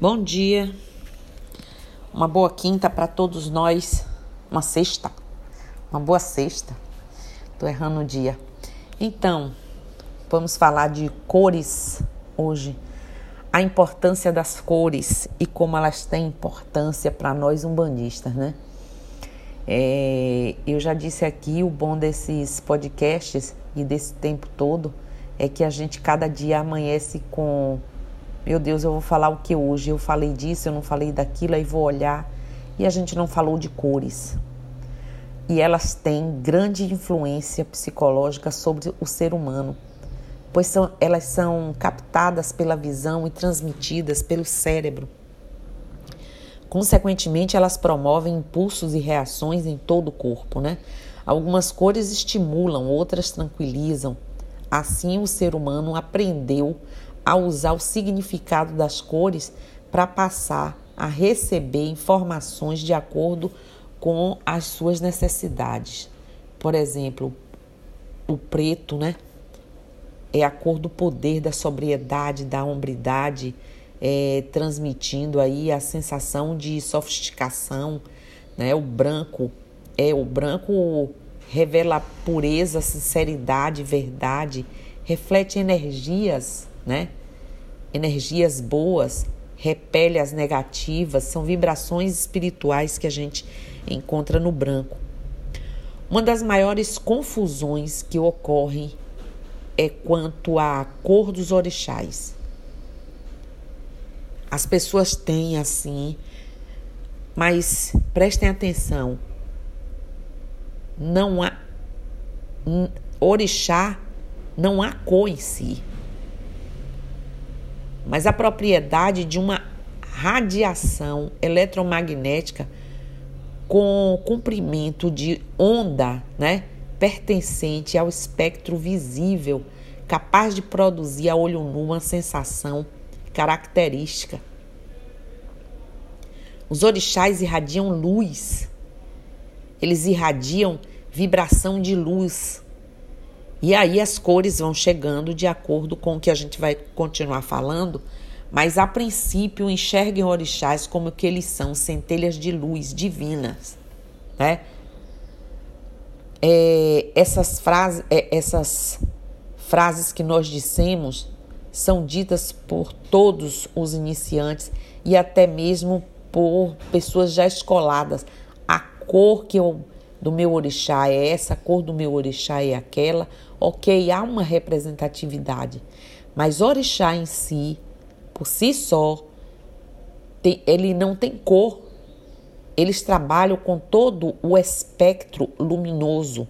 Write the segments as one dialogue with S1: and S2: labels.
S1: Bom dia, uma boa quinta para todos nós, uma sexta, uma boa sexta. Tô errando o dia. Então, vamos falar de cores hoje. A importância das cores e como elas têm importância para nós umbandistas, né? É, eu já disse aqui o bom desses podcasts e desse tempo todo é que a gente cada dia amanhece com meu Deus, eu vou falar o que hoje? Eu falei disso, eu não falei daquilo, aí vou olhar. E a gente não falou de cores. E elas têm grande influência psicológica sobre o ser humano, pois são, elas são captadas pela visão e transmitidas pelo cérebro. Consequentemente, elas promovem impulsos e reações em todo o corpo, né? Algumas cores estimulam, outras tranquilizam. Assim, o ser humano aprendeu a usar o significado das cores para passar a receber informações de acordo com as suas necessidades. Por exemplo, o preto, né? É a cor do poder, da sobriedade, da hombridade, é, transmitindo aí a sensação de sofisticação, né? O branco é o branco revela pureza, sinceridade, verdade, reflete energias né? Energias boas, repele as negativas, são vibrações espirituais que a gente encontra no branco. Uma das maiores confusões que ocorrem é quanto à cor dos orixás. As pessoas têm assim, mas prestem atenção. Não há orixá, não há cor em si mas a propriedade de uma radiação eletromagnética com comprimento de onda, né, pertencente ao espectro visível, capaz de produzir a olho nu uma sensação característica. Os orixás irradiam luz. Eles irradiam vibração de luz. E aí as cores vão chegando de acordo com o que a gente vai continuar falando, mas a princípio enxerguem orixás como que eles são, centelhas de luz divinas, né? É, essas frases, é, essas frases que nós dissemos são ditas por todos os iniciantes e até mesmo por pessoas já escoladas. A cor que eu do meu orixá é essa, a cor do meu orixá é aquela. Ok, há uma representatividade, mas orixá em si, por si só, tem, ele não tem cor. Eles trabalham com todo o espectro luminoso.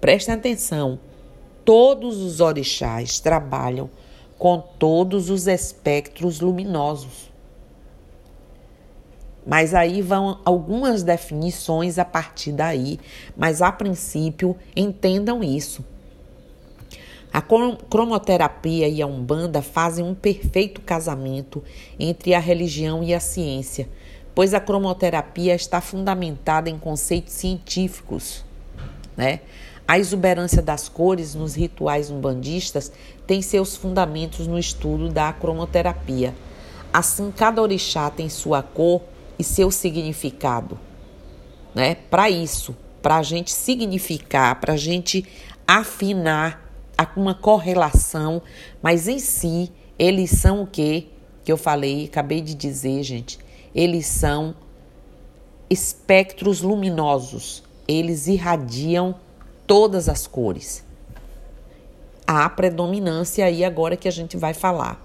S1: Prestem atenção, todos os orixás trabalham com todos os espectros luminosos. Mas aí vão algumas definições a partir daí, mas a princípio entendam isso. A cromoterapia e a Umbanda fazem um perfeito casamento entre a religião e a ciência, pois a cromoterapia está fundamentada em conceitos científicos, né? A exuberância das cores nos rituais umbandistas tem seus fundamentos no estudo da cromoterapia. Assim, cada orixá tem sua cor e seu significado, né? Para isso, para a gente significar, para a gente afinar uma correlação, mas em si eles são o que que eu falei, acabei de dizer, gente. Eles são espectros luminosos. Eles irradiam todas as cores. Há predominância aí agora que a gente vai falar.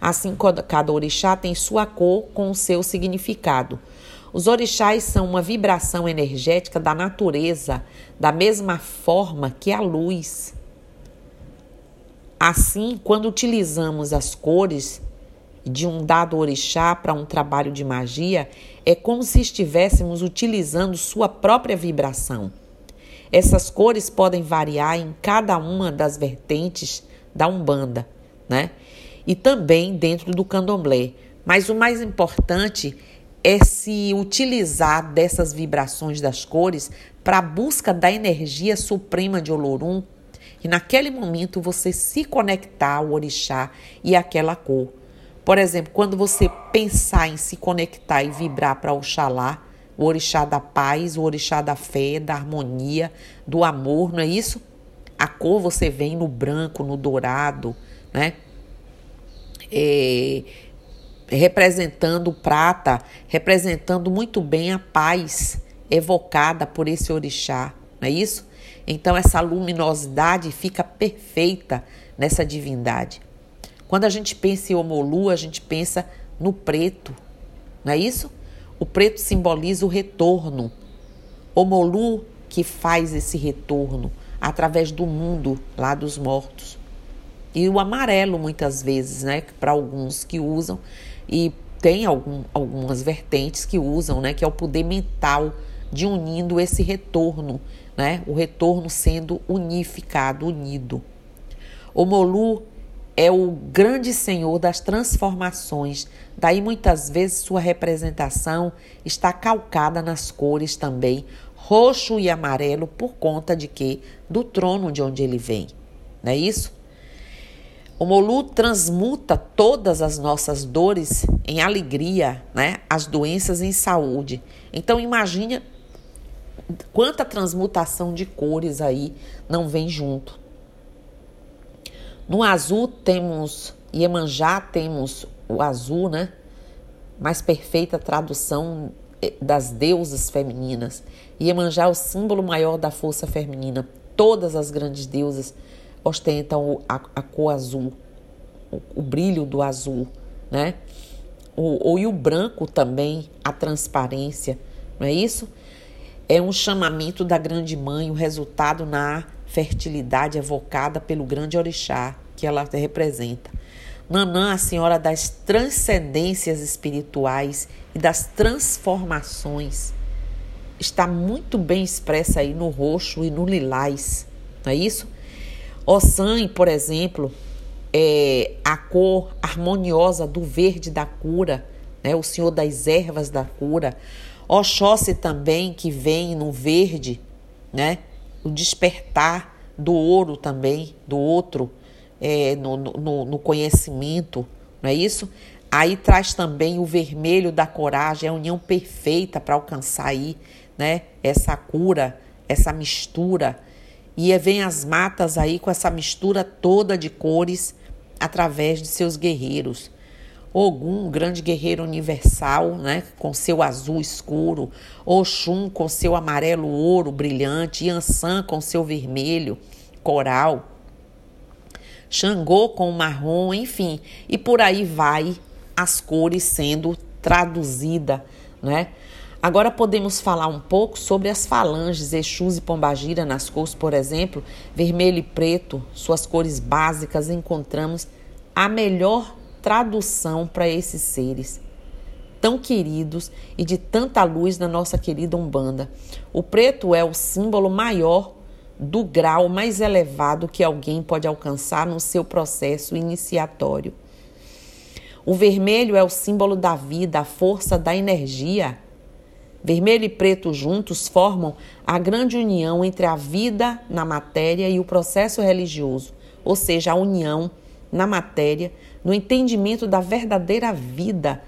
S1: Assim, cada orixá tem sua cor com o seu significado. Os orixás são uma vibração energética da natureza, da mesma forma que a luz. Assim, quando utilizamos as cores de um dado orixá para um trabalho de magia, é como se estivéssemos utilizando sua própria vibração. Essas cores podem variar em cada uma das vertentes da Umbanda, né? E também dentro do candomblé. Mas o mais importante é se utilizar dessas vibrações das cores para a busca da energia suprema de Olorum e naquele momento você se conectar ao orixá e àquela cor. Por exemplo, quando você pensar em se conectar e vibrar para Oxalá, o orixá da paz, o orixá da fé, da harmonia, do amor, não é isso? A cor você vem no branco, no dourado, né? É, representando prata, representando muito bem a paz evocada por esse orixá, não é isso? Então essa luminosidade fica perfeita nessa divindade. Quando a gente pensa em Omolu, a gente pensa no preto, não é isso? O preto simboliza o retorno. Omolu que faz esse retorno através do mundo lá dos mortos. E o amarelo, muitas vezes, né? Para alguns que usam, e tem algum, algumas vertentes que usam, né? Que é o poder mental de unindo esse retorno, né? O retorno sendo unificado, unido. O Molu é o grande senhor das transformações. Daí muitas vezes sua representação está calcada nas cores também, roxo e amarelo, por conta de que do trono de onde ele vem. Não é isso? O Molu transmuta todas as nossas dores em alegria, né? As doenças em saúde. Então imagine quanta transmutação de cores aí não vem junto. No azul temos Iemanjá, temos o azul, né? Mais perfeita tradução eh, das deusas femininas. Iemanjá é o símbolo maior da força feminina. Todas as grandes deusas ostentam a, a cor azul, o, o, brilho do azul, né? O, o, e o branco também, a transparência, não é isso? É um chamamento da grande mãe, o resultado na fertilidade evocada pelo grande orixá que ela representa. Nanã, a senhora das transcendências espirituais e das transformações, está muito bem expressa aí no roxo e no lilás, não é isso? Ossan, por exemplo, é a cor harmoniosa do verde da cura, né? o senhor das ervas da cura. Oxóssi também, que vem no verde, né? o despertar do ouro também, do outro, é, no, no, no conhecimento, não é isso? Aí traz também o vermelho da coragem, a união perfeita para alcançar aí, né? Essa cura, essa mistura. E vem as matas aí com essa mistura toda de cores através de seus guerreiros. Ogum, grande guerreiro universal, né, com seu azul escuro, Oxum com seu amarelo ouro brilhante, Yansan com seu vermelho coral, Xangô com marrom, enfim, e por aí vai as cores sendo traduzida, né? Agora podemos falar um pouco sobre as falanges, Exus e Pombagira nas cores, por exemplo, vermelho e preto, suas cores básicas, encontramos a melhor tradução para esses seres tão queridos e de tanta luz na nossa querida Umbanda. O preto é o símbolo maior do grau mais elevado que alguém pode alcançar no seu processo iniciatório. O vermelho é o símbolo da vida, a força da energia. Vermelho e preto juntos formam a grande união entre a vida na matéria e o processo religioso, ou seja, a união na matéria, no entendimento da verdadeira vida,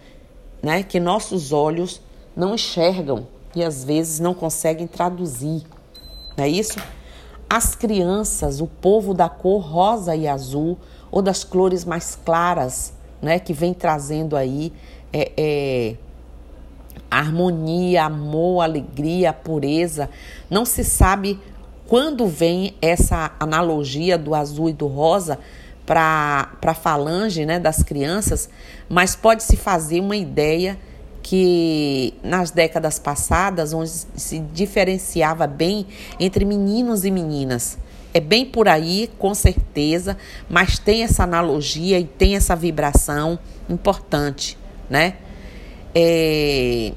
S1: né, que nossos olhos não enxergam e às vezes não conseguem traduzir. Não é isso? As crianças, o povo da cor rosa e azul ou das cores mais claras, né, que vem trazendo aí é, é, harmonia, amor, alegria, pureza. Não se sabe quando vem essa analogia do azul e do rosa, para a falange né, das crianças, mas pode-se fazer uma ideia que nas décadas passadas, onde se diferenciava bem entre meninos e meninas. É bem por aí, com certeza, mas tem essa analogia e tem essa vibração importante, né? É...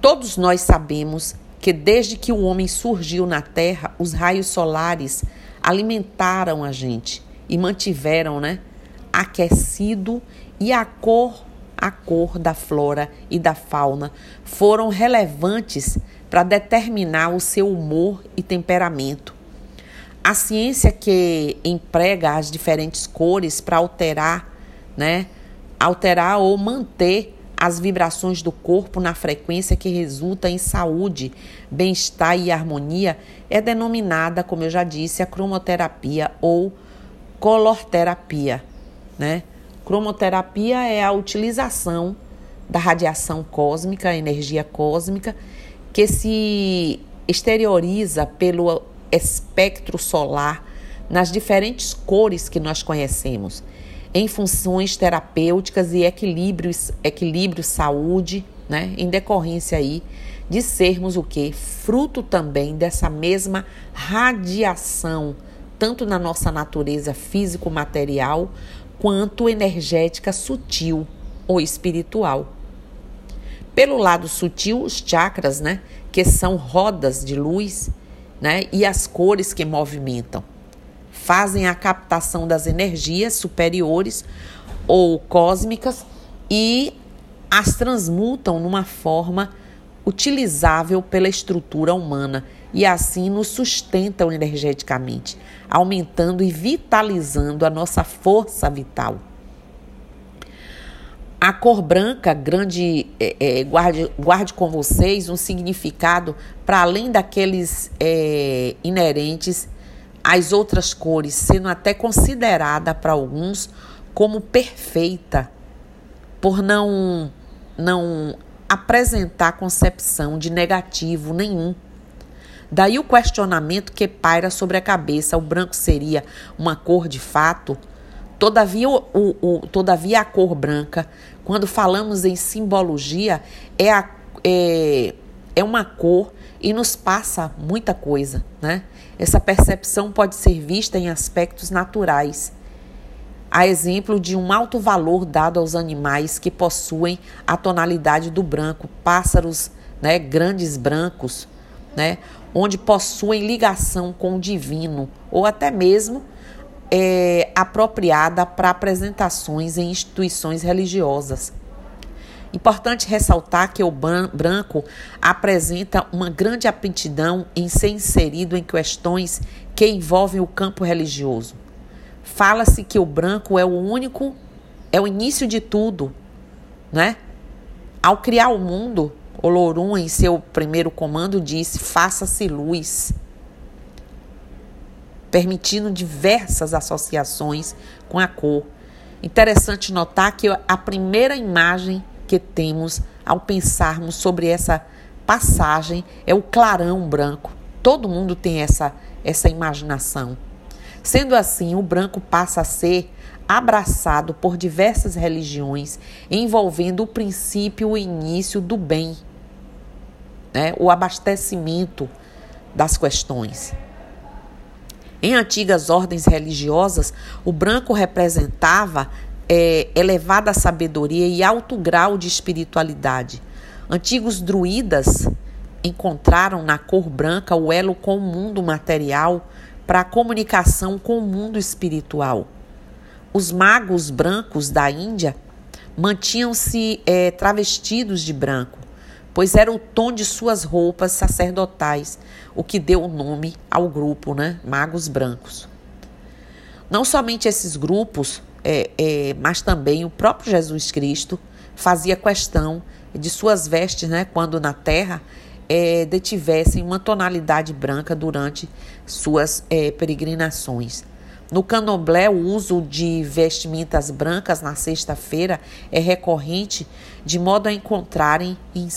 S1: Todos nós sabemos que desde que o homem surgiu na Terra, os raios solares alimentaram a gente e mantiveram, né, aquecido e a cor, a cor da flora e da fauna foram relevantes para determinar o seu humor e temperamento. A ciência que emprega as diferentes cores para alterar né, alterar ou manter as vibrações do corpo na frequência que resulta em saúde, bem-estar e harmonia é denominada, como eu já disse, a cromoterapia ou colorterapia, né? Cromoterapia é a utilização da radiação cósmica, energia cósmica, que se exterioriza pelo espectro solar nas diferentes cores que nós conhecemos em funções terapêuticas e equilíbrio saúde, né? Em decorrência aí de sermos o que? Fruto também dessa mesma radiação, tanto na nossa natureza físico-material, quanto energética sutil ou espiritual. Pelo lado sutil, os chakras, né, que são rodas de luz, né, e as cores que movimentam fazem a captação das energias superiores ou cósmicas e as transmutam numa forma utilizável pela estrutura humana e assim nos sustentam energeticamente, aumentando e vitalizando a nossa força vital. A cor branca, grande, é, é, guarde, guarde com vocês um significado para além daqueles é, inerentes as outras cores sendo até considerada para alguns como perfeita, por não não apresentar concepção de negativo nenhum. Daí o questionamento que paira sobre a cabeça: o branco seria uma cor de fato? Todavia, o, o, todavia a cor branca, quando falamos em simbologia, é, a, é, é uma cor e nos passa muita coisa, né? Essa percepção pode ser vista em aspectos naturais. A exemplo de um alto valor dado aos animais que possuem a tonalidade do branco, pássaros, né, grandes brancos, né, onde possuem ligação com o divino, ou até mesmo é, apropriada para apresentações em instituições religiosas. Importante ressaltar que o branco apresenta uma grande aptidão em ser inserido em questões que envolvem o campo religioso. Fala-se que o branco é o único, é o início de tudo, né? Ao criar o mundo, Olorum, em seu primeiro comando, disse: faça-se luz, permitindo diversas associações com a cor. Interessante notar que a primeira imagem que temos ao pensarmos sobre essa passagem é o clarão branco. Todo mundo tem essa, essa imaginação. Sendo assim, o branco passa a ser abraçado por diversas religiões, envolvendo o princípio, o início do bem, né? o abastecimento das questões. Em antigas ordens religiosas, o branco representava é, elevada sabedoria e alto grau de espiritualidade. Antigos druidas encontraram na cor branca o elo com o mundo material para a comunicação com o mundo espiritual. Os magos brancos da Índia mantinham-se é, travestidos de branco, pois era o tom de suas roupas sacerdotais, o que deu o nome ao grupo, né? Magos brancos. Não somente esses grupos é, é, mas também o próprio Jesus Cristo fazia questão de suas vestes, né, quando na terra, é, detivessem uma tonalidade branca durante suas é, peregrinações. No candomblé, o uso de vestimentas brancas na sexta-feira é recorrente, de modo a encontrarem, em,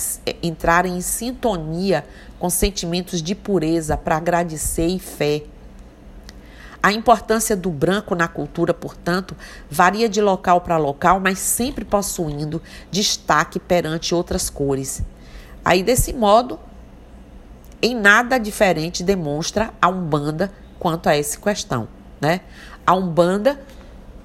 S1: entrarem em sintonia com sentimentos de pureza para agradecer e fé a importância do branco na cultura, portanto, varia de local para local, mas sempre possuindo destaque perante outras cores. Aí, desse modo, em nada diferente demonstra a Umbanda quanto a essa questão. Né? A Umbanda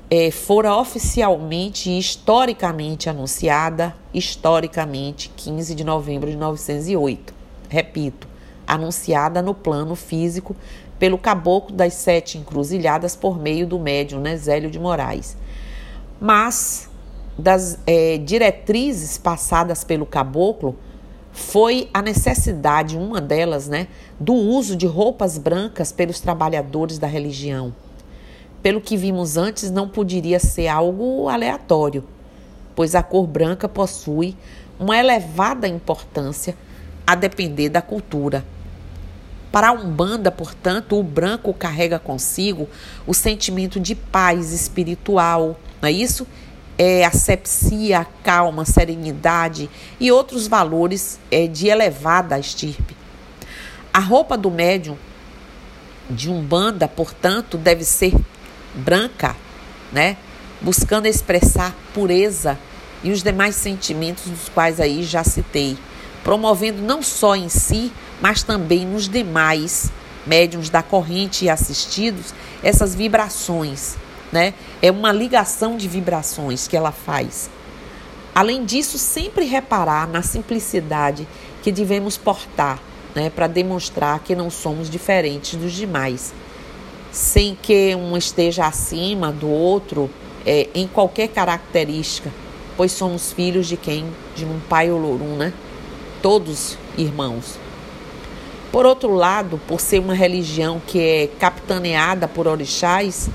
S1: é, fora oficialmente e historicamente anunciada, historicamente, 15 de novembro de 1908. Repito, anunciada no plano físico pelo caboclo das sete encruzilhadas por meio do médium né, Zélio de Moraes. Mas das é, diretrizes passadas pelo caboclo foi a necessidade, uma delas, né, do uso de roupas brancas pelos trabalhadores da religião. pelo que vimos antes, não poderia ser algo aleatório, pois a cor branca possui uma elevada importância a depender da cultura. Para a Umbanda, portanto, o branco carrega consigo o sentimento de paz espiritual, não é isso? É asepsia, calma, serenidade e outros valores é, de elevada estirpe. A roupa do médium de Umbanda, portanto, deve ser branca, né? Buscando expressar pureza e os demais sentimentos dos quais aí já citei, promovendo não só em si, mas também nos demais médiums da corrente e assistidos essas vibrações, né? É uma ligação de vibrações que ela faz. Além disso, sempre reparar na simplicidade que devemos portar, né, para demonstrar que não somos diferentes dos demais sem que um esteja acima do outro é, em qualquer característica, pois somos filhos de quem? De um pai Olorum, né? Todos irmãos. Por outro lado, por ser uma religião que é capitaneada por orixás,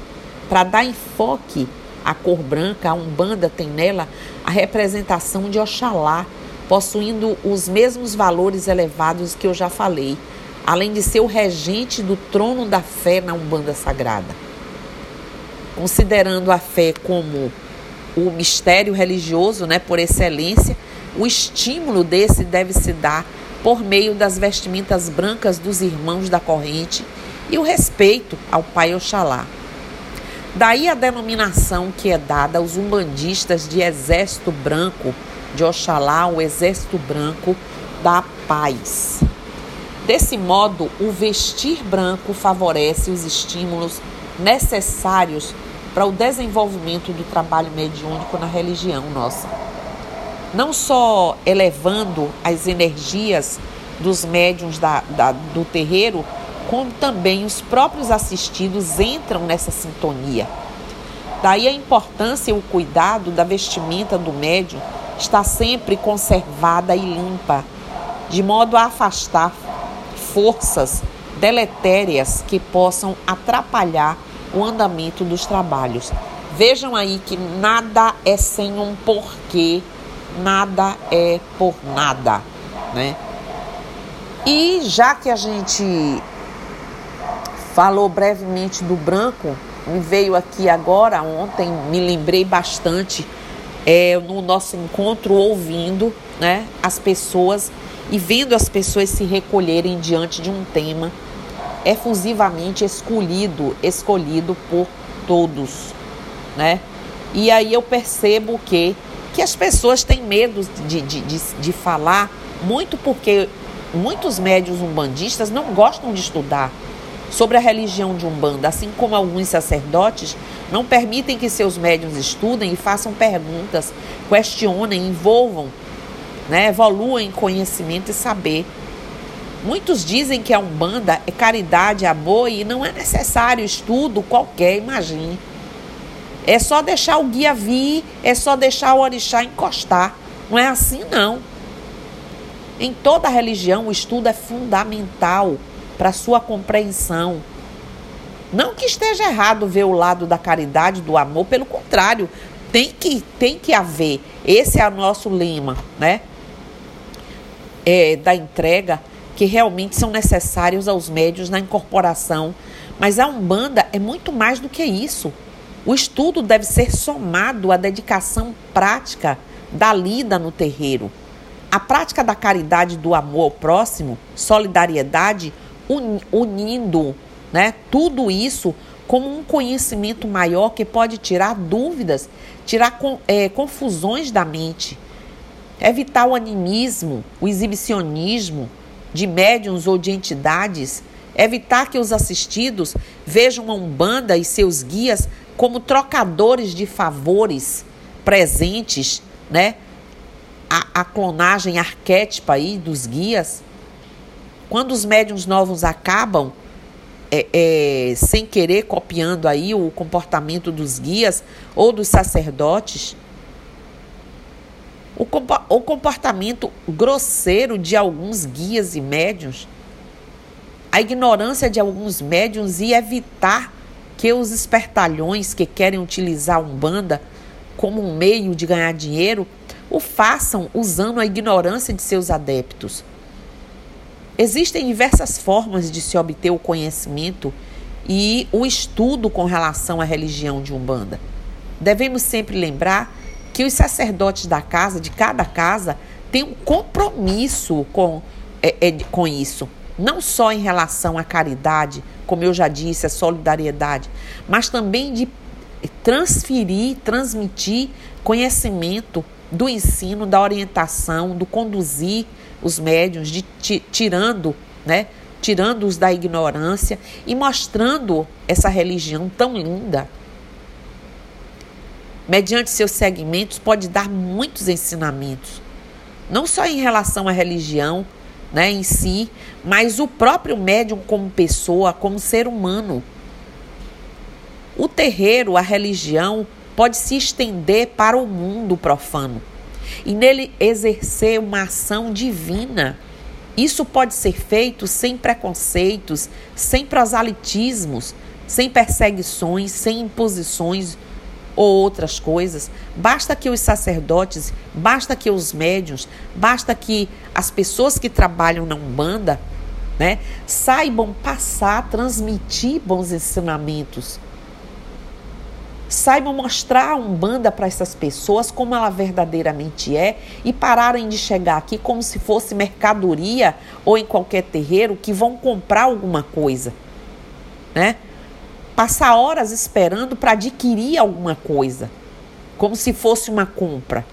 S1: para dar enfoque à cor branca, a Umbanda tem nela a representação de Oxalá, possuindo os mesmos valores elevados que eu já falei, além de ser o regente do trono da fé na Umbanda Sagrada. Considerando a fé como o mistério religioso, né, por excelência, o estímulo desse deve se dar por meio das vestimentas brancas dos irmãos da corrente e o respeito ao Pai Oxalá. Daí a denominação que é dada aos umbandistas de Exército Branco de Oxalá, o Exército Branco da Paz. Desse modo, o vestir branco favorece os estímulos necessários para o desenvolvimento do trabalho mediúnico na religião nossa. Não só elevando as energias dos médiums da, da, do terreiro, como também os próprios assistidos entram nessa sintonia. Daí a importância e o cuidado da vestimenta do médium está sempre conservada e limpa, de modo a afastar forças deletérias que possam atrapalhar o andamento dos trabalhos. Vejam aí que nada é sem um porquê, nada é por nada, né? E já que a gente falou brevemente do branco, me veio aqui agora, ontem me lembrei bastante é, no nosso encontro ouvindo né, as pessoas e vendo as pessoas se recolherem diante de um tema efusivamente escolhido, escolhido por todos, né? E aí eu percebo que, que as pessoas têm medo de, de, de, de falar, muito porque muitos médios umbandistas não gostam de estudar sobre a religião de Umbanda, assim como alguns sacerdotes não permitem que seus médios estudem e façam perguntas, questionem, envolvam né, evoluam conhecimento e saber. Muitos dizem que a Umbanda é caridade, amor e não é necessário estudo qualquer, imagine. É só deixar o guia vir, é só deixar o orixá encostar. Não é assim, não. Em toda religião, o estudo é fundamental para sua compreensão. Não que esteja errado ver o lado da caridade, do amor, pelo contrário, tem que, tem que haver. Esse é o nosso lema, né? é, da entrega que realmente são necessários aos médios na incorporação. Mas a Umbanda é muito mais do que isso. O estudo deve ser somado à dedicação prática da lida no terreiro. A prática da caridade do amor ao próximo, solidariedade, unindo né, tudo isso como um conhecimento maior que pode tirar dúvidas, tirar é, confusões da mente evitar o animismo, o exibicionismo de médiums ou de entidades, evitar que os assistidos vejam a Umbanda e seus guias como trocadores de favores presentes, né? A, a clonagem arquétipa aí dos guias. Quando os médiums novos acabam é, é, sem querer copiando aí o comportamento dos guias ou dos sacerdotes, o comportamento grosseiro de alguns guias e médiuns, a ignorância de alguns médiuns e evitar que os espertalhões que querem utilizar a Umbanda como um meio de ganhar dinheiro o façam usando a ignorância de seus adeptos. Existem diversas formas de se obter o conhecimento e o estudo com relação à religião de Umbanda. Devemos sempre lembrar que os sacerdotes da casa, de cada casa, têm um compromisso com, é, é, com isso. Não só em relação à caridade, como eu já disse, a solidariedade, mas também de transferir, transmitir conhecimento do ensino, da orientação, do conduzir os médiuns, de tirando, né, tirando-os da ignorância e mostrando essa religião tão linda. Mediante seus segmentos, pode dar muitos ensinamentos, não só em relação à religião né, em si, mas o próprio médium como pessoa, como ser humano. O terreiro, a religião, pode se estender para o mundo profano e nele exercer uma ação divina isso pode ser feito sem preconceitos, sem prosalitismos, sem perseguições, sem imposições ou outras coisas. Basta que os sacerdotes, basta que os médios, basta que as pessoas que trabalham na Umbanda, né, saibam passar, transmitir bons ensinamentos saibam mostrar a Umbanda para essas pessoas como ela verdadeiramente é e pararem de chegar aqui como se fosse mercadoria ou em qualquer terreiro que vão comprar alguma coisa, né? Passar horas esperando para adquirir alguma coisa, como se fosse uma compra.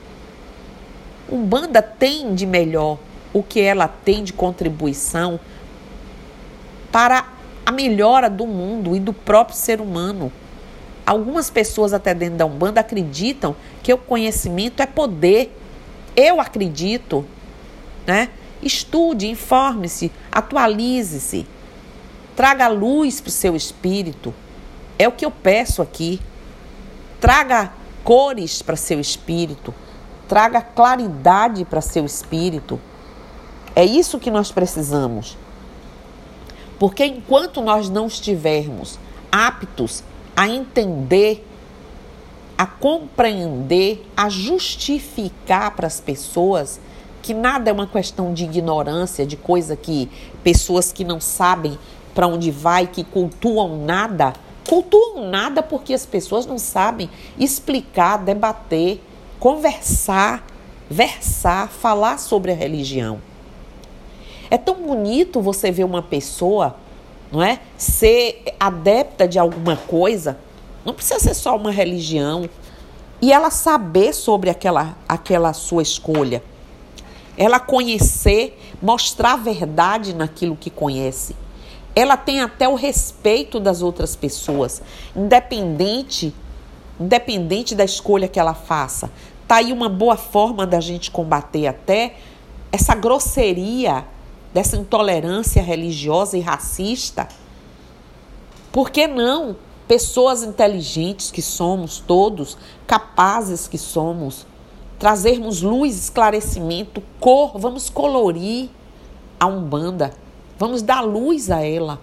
S1: Umbanda tem de melhor o que ela tem de contribuição para a melhora do mundo e do próprio ser humano. Algumas pessoas até dentro da Umbanda acreditam que o conhecimento é poder. Eu acredito, né? Estude, informe-se, atualize-se. Traga luz para o seu espírito. É o que eu peço aqui. Traga cores para seu espírito. Traga claridade para seu espírito. É isso que nós precisamos. Porque enquanto nós não estivermos aptos a entender, a compreender, a justificar para as pessoas que nada é uma questão de ignorância, de coisa que pessoas que não sabem para onde vai, que cultuam nada, cultuam nada porque as pessoas não sabem explicar, debater, conversar, versar, falar sobre a religião. É tão bonito você ver uma pessoa não é? Ser adepta de alguma coisa, não precisa ser só uma religião. E ela saber sobre aquela, aquela sua escolha. Ela conhecer, mostrar a verdade naquilo que conhece. Ela tem até o respeito das outras pessoas, independente, independente da escolha que ela faça. Tá aí uma boa forma da gente combater até essa grosseria dessa intolerância religiosa e racista? Por que não pessoas inteligentes que somos todos, capazes que somos, trazermos luz, esclarecimento, cor, vamos colorir a Umbanda, vamos dar luz a ela.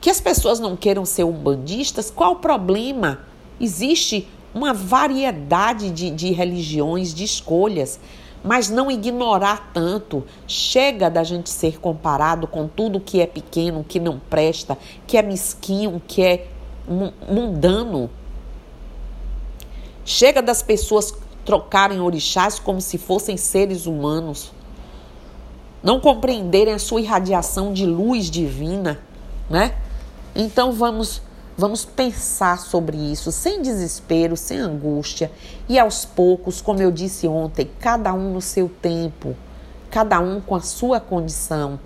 S1: Que as pessoas não queiram ser umbandistas, qual o problema? Existe uma variedade de, de religiões, de escolhas mas não ignorar tanto. Chega da gente ser comparado com tudo que é pequeno, que não presta, que é mesquinho, que é mundano. Chega das pessoas trocarem orixás como se fossem seres humanos. Não compreenderem a sua irradiação de luz divina, né? Então vamos Vamos pensar sobre isso sem desespero, sem angústia e aos poucos, como eu disse ontem, cada um no seu tempo, cada um com a sua condição,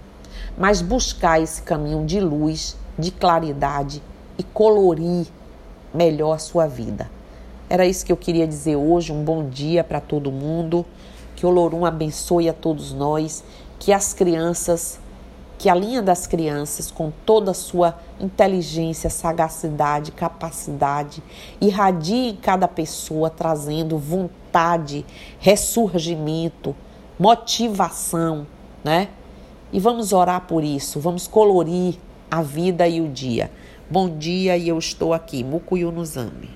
S1: mas buscar esse caminho de luz, de claridade e colorir melhor a sua vida. Era isso que eu queria dizer hoje. Um bom dia para todo mundo. Que o Olorum abençoe a todos nós. Que as crianças que a linha das crianças, com toda a sua inteligência, sagacidade, capacidade, irradie em cada pessoa, trazendo vontade, ressurgimento, motivação, né? E vamos orar por isso, vamos colorir a vida e o dia. Bom dia e eu estou aqui, Zambi.